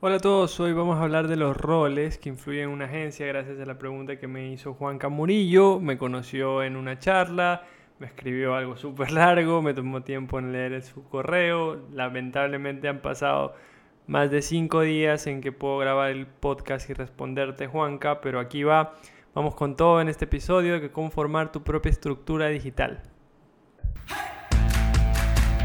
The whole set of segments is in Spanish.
Hola a todos, hoy vamos a hablar de los roles que influyen en una agencia gracias a la pregunta que me hizo Juan Camurillo. Me conoció en una charla, me escribió algo súper largo, me tomó tiempo en leer su correo. Lamentablemente han pasado más de cinco días en que puedo grabar el podcast y responderte Juanca, pero aquí va. Vamos con todo en este episodio de cómo formar tu propia estructura digital.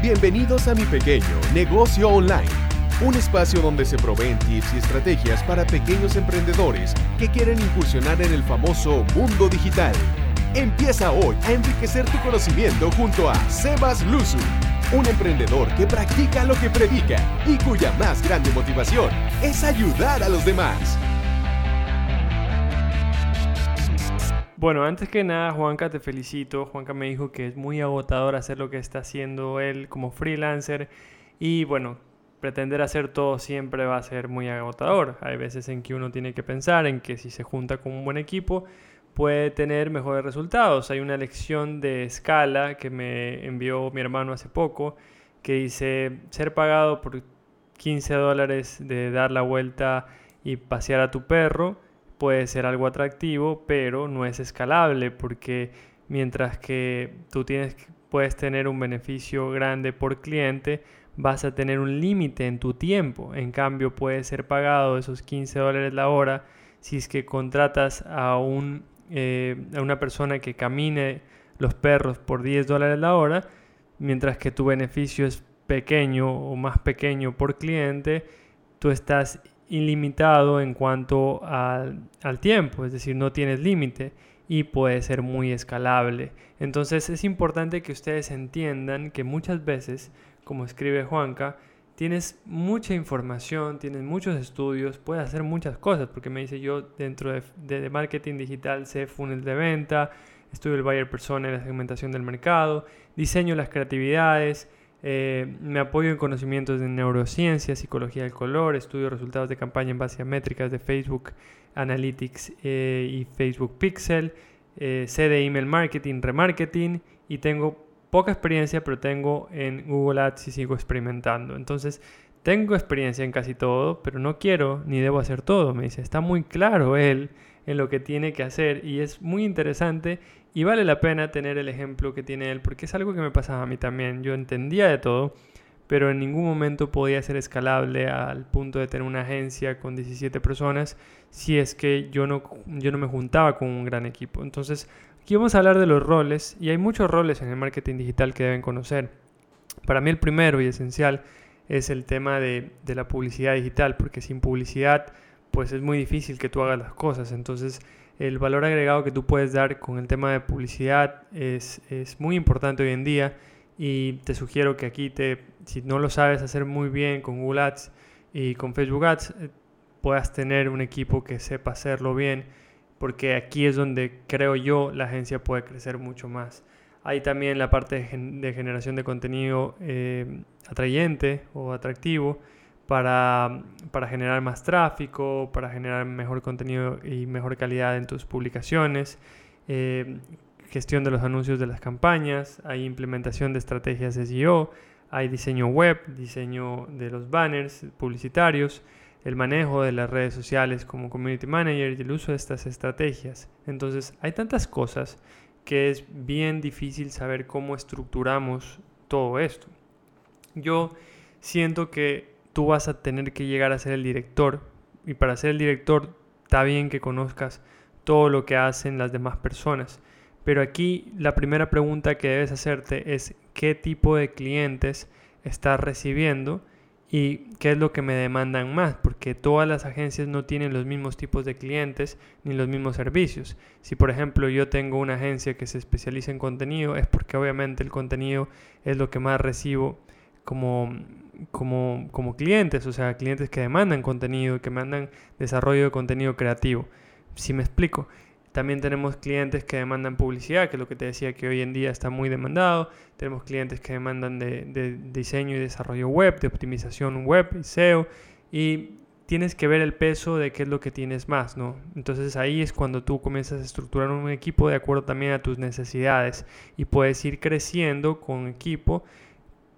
Bienvenidos a mi pequeño negocio online un espacio donde se proveen tips y estrategias para pequeños emprendedores que quieren incursionar en el famoso mundo digital. Empieza hoy a enriquecer tu conocimiento junto a Sebas Luzu, un emprendedor que practica lo que predica y cuya más grande motivación es ayudar a los demás. Bueno, antes que nada, Juanca, te felicito. Juanca me dijo que es muy agotador hacer lo que está haciendo él como freelancer. Y bueno, pretender hacer todo siempre va a ser muy agotador. Hay veces en que uno tiene que pensar en que si se junta con un buen equipo puede tener mejores resultados. Hay una lección de escala que me envió mi hermano hace poco que dice ser pagado por 15 dólares de dar la vuelta y pasear a tu perro puede ser algo atractivo, pero no es escalable porque mientras que tú tienes, puedes tener un beneficio grande por cliente, vas a tener un límite en tu tiempo. En cambio, puede ser pagado esos 15 dólares la hora si es que contratas a, un, eh, a una persona que camine los perros por 10 dólares la hora, mientras que tu beneficio es pequeño o más pequeño por cliente, tú estás ilimitado en cuanto al, al tiempo, es decir, no tienes límite y puede ser muy escalable. Entonces es importante que ustedes entiendan que muchas veces como escribe Juanca, tienes mucha información, tienes muchos estudios, puedes hacer muchas cosas, porque me dice yo dentro de, marketing digital sé funnel de venta, estudio el buyer persona en la segmentación del mercado, diseño las creatividades, eh, me apoyo en conocimientos de neurociencia, psicología del color, estudio resultados de campaña en base a métricas de Facebook Analytics eh, y Facebook Pixel, eh, sé de email marketing, remarketing y tengo poca experiencia, pero tengo en Google Ads y sigo experimentando. Entonces, tengo experiencia en casi todo, pero no quiero ni debo hacer todo. Me dice, está muy claro él en lo que tiene que hacer y es muy interesante y vale la pena tener el ejemplo que tiene él porque es algo que me pasaba a mí también. Yo entendía de todo, pero en ningún momento podía ser escalable al punto de tener una agencia con 17 personas si es que yo no, yo no me juntaba con un gran equipo. Entonces, Aquí vamos a hablar de los roles y hay muchos roles en el marketing digital que deben conocer. Para mí el primero y esencial es el tema de, la publicidad digital, porque sin publicidad pues es muy difícil que tú hagas las cosas. Entonces el valor agregado que tú puedes dar con el tema de publicidad es, es muy importante hoy en día y te sugiero que aquí te, si no lo sabes hacer muy bien con Google Ads y con Facebook Ads, eh, puedas tener un equipo que sepa hacerlo bien porque aquí es donde creo yo la agencia puede crecer mucho más. Hay también la parte de, generación de contenido eh, atrayente o atractivo para, para, generar más tráfico, para generar mejor contenido y mejor calidad en tus publicaciones, eh, gestión de los anuncios de las campañas, hay implementación de estrategias SEO, hay diseño web, diseño de los banners publicitarios, el manejo de las redes sociales como community manager y el uso de estas estrategias. Entonces hay tantas cosas que es bien difícil saber cómo estructuramos todo esto. Yo siento que tú vas a tener que llegar a ser el director y para ser el director está bien que conozcas todo lo que hacen las demás personas. Pero aquí la primera pregunta que debes hacerte es qué tipo de clientes estás recibiendo y qué es lo que me demandan más, porque todas las agencias no tienen los mismos tipos de clientes ni los mismos servicios. Si por ejemplo yo tengo una agencia que se especializa en contenido, es porque obviamente el contenido es lo que más recibo como, como, como clientes, o sea, clientes que demandan contenido, que mandan desarrollo de contenido creativo. Si me explico, también tenemos clientes que demandan publicidad, que es lo que te decía que hoy en día está muy demandado. Tenemos clientes que demandan de, diseño y desarrollo web, de optimización web y SEO. Y tienes que ver el peso de qué es lo que tienes más, ¿no? Entonces ahí es cuando tú comienzas a estructurar un equipo de acuerdo también a tus necesidades y puedes ir creciendo con equipo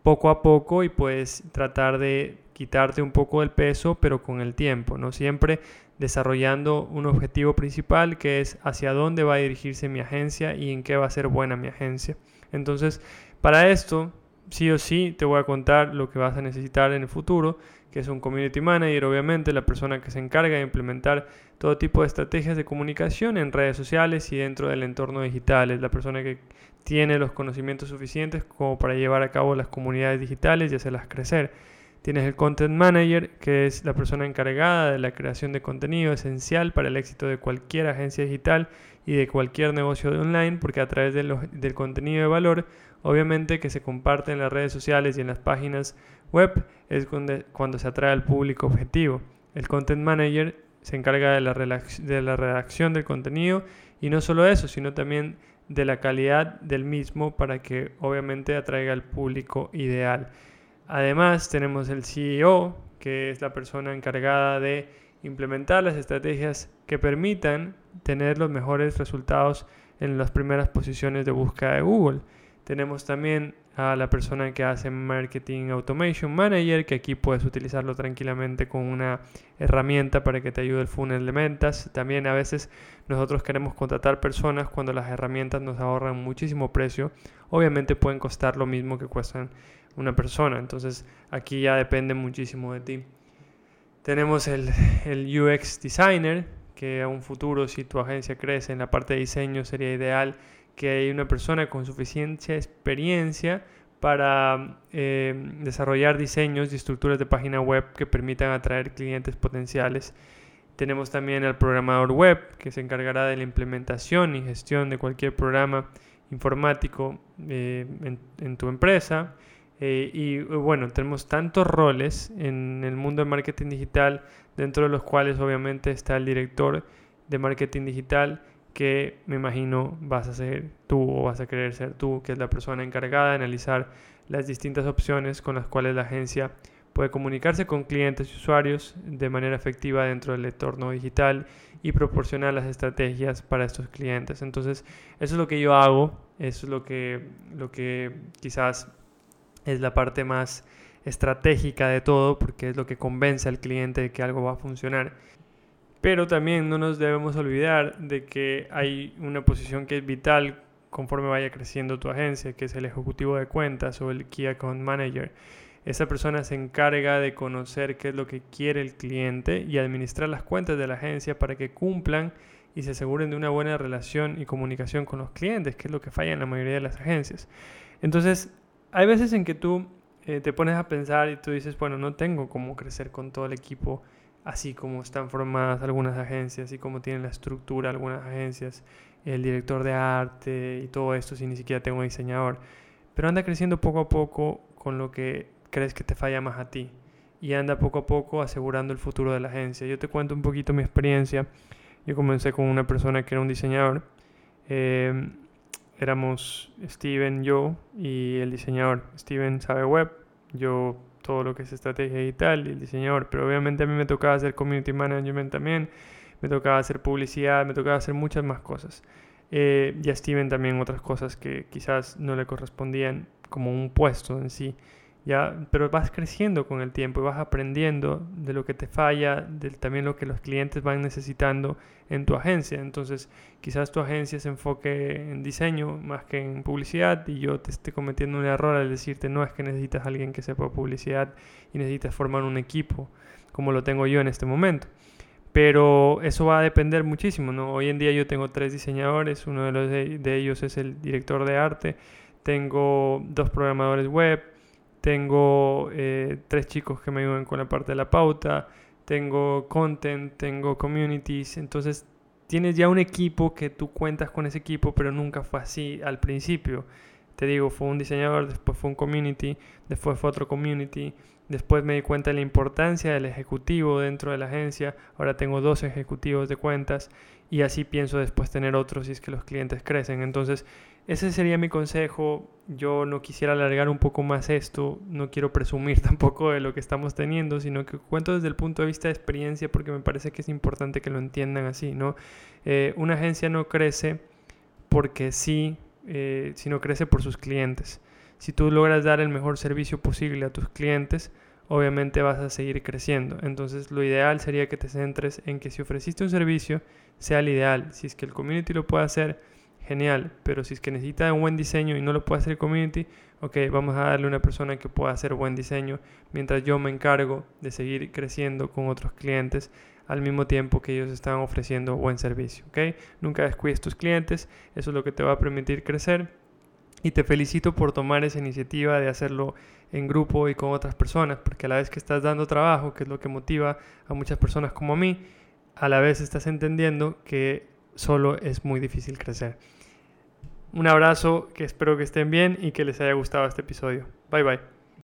poco a poco y puedes tratar de quitarte un poco del peso, pero con el tiempo, ¿no? Siempre desarrollando un objetivo principal que es hacia dónde va a dirigirse mi agencia y en qué va a ser buena mi agencia. Entonces, para esto, sí o sí, te voy a contar lo que vas a necesitar en el futuro, que es un community manager, obviamente, la persona que se encarga de implementar todo tipo de estrategias de comunicación en redes sociales y dentro del entorno digital. Es la persona que tiene los conocimientos suficientes como para llevar a cabo las comunidades digitales y hacerlas crecer. Tienes el Content Manager, que es la persona encargada de la creación de contenido esencial para el éxito de cualquier agencia digital y de cualquier negocio de online, porque a través del contenido de valor, obviamente que se comparte en las redes sociales y en las páginas web, es cuando, se atrae al público objetivo. El Content Manager se encarga de la, de la redacción del contenido y no solo eso, sino también de la calidad del mismo para que obviamente atraiga al público ideal. Además, tenemos el CEO, que es la persona encargada de implementar las estrategias que permitan tener los mejores resultados en las primeras posiciones de búsqueda de Google. Tenemos también a la persona que hace Marketing Automation Manager, que aquí puedes utilizarlo tranquilamente con una herramienta para que te ayude el funnel de ventas. También a veces nosotros queremos contratar personas cuando las herramientas nos ahorran muchísimo precio. Obviamente pueden costar lo mismo que cuestan una persona. Entonces aquí ya depende muchísimo de ti. Tenemos el, el UX Designer, que a un futuro si tu agencia crece en la parte de diseño sería ideal que hay una persona con suficiente experiencia para eh, desarrollar diseños y estructuras de página web que permitan atraer clientes potenciales. Tenemos también al programador web que se encargará de la implementación y gestión de cualquier programa informático eh, en, tu empresa. Eh, y bueno, tenemos tantos roles en el mundo de marketing digital, dentro de los cuales obviamente está el director de marketing digital, que me imagino vas a ser tú o vas a querer ser tú, que es la persona encargada de analizar las distintas opciones con las cuales la agencia puede comunicarse con clientes y usuarios de manera efectiva dentro del entorno digital y proporcionar las estrategias para estos clientes. Entonces, eso es lo que yo hago, eso es lo que, lo que quizás es la parte más estratégica de todo, porque es lo que convence al cliente de que algo va a funcionar. Pero también no nos debemos olvidar de que hay una posición que es vital conforme vaya creciendo tu agencia, que es el ejecutivo de cuentas o el Key Account Manager. Esa persona se encarga de conocer qué es lo que quiere el cliente y administrar las cuentas de la agencia para que cumplan y se aseguren de una buena relación y comunicación con los clientes, que es lo que falla en la mayoría de las agencias. Entonces, hay veces en que tú eh, te pones a pensar y tú dices, bueno, no tengo cómo crecer con todo el equipo así como están formadas algunas agencias y como tienen la estructura algunas agencias, el director de arte y todo esto si ni siquiera tengo un diseñador. Pero anda creciendo poco a poco con lo que crees que te falla más a ti y anda poco a poco asegurando el futuro de la agencia. Yo te cuento un poquito mi experiencia. Yo comencé con una persona que era un diseñador. Eh, éramos Steven, yo y el diseñador. Steven sabe web, yo todo lo que es estrategia digital y el diseñador, pero obviamente a mí me tocaba hacer community management también, me tocaba hacer publicidad, me tocaba hacer muchas más cosas. Eh, y a Steven también otras cosas que quizás no le correspondían como un puesto en sí. ¿Ya? Pero vas creciendo con el tiempo y vas aprendiendo de lo que te falla, de también lo que los clientes van necesitando en tu agencia. Entonces, quizás tu agencia se enfoque en diseño más que en publicidad y yo te esté cometiendo un error al decirte, no es que necesitas a alguien que sepa publicidad y necesitas formar un equipo como lo tengo yo en este momento. Pero eso va a depender muchísimo, ¿no? Hoy en día yo tengo tres diseñadores, uno de, los de ellos es el director de arte, tengo dos programadores web, tengo eh, tres chicos que me ayudan con la parte de la pauta, tengo content, tengo communities, entonces tienes ya un equipo que tú cuentas con ese equipo, pero nunca fue así al principio. Te digo, fue un diseñador, después fue un community, después fue otro community, después me di cuenta de la importancia del ejecutivo dentro de la agencia, ahora tengo dos ejecutivos de cuentas y así pienso después tener otros si es que los clientes crecen. Entonces, ese sería mi consejo. Yo no quisiera alargar un poco más esto, no quiero presumir tampoco de lo que estamos teniendo, sino que cuento desde el punto de vista de experiencia porque me parece que es importante que lo entiendan así, ¿no? Eh, una agencia no crece porque sí, eh, sino crece por sus clientes. Si tú logras dar el mejor servicio posible a tus clientes, obviamente vas a seguir creciendo. Entonces lo ideal sería que te centres en que si ofreciste un servicio, sea el ideal. Si es que el community lo puede hacer, genial. Pero si es que necesita un buen diseño y no lo puede hacer el community, ok, vamos a darle a una persona que pueda hacer buen diseño mientras yo me encargo de seguir creciendo con otros clientes al mismo tiempo que ellos están ofreciendo buen servicio. ¿ok? Nunca descuides tus clientes, eso es lo que te va a permitir crecer. Y te felicito por tomar esa iniciativa de hacerlo en grupo y con otras personas, porque a la vez que estás dando trabajo, que es lo que motiva a muchas personas como a mí, a la vez estás entendiendo que solo es muy difícil crecer. Un abrazo, que espero que estén bien y que les haya gustado este episodio. Bye bye.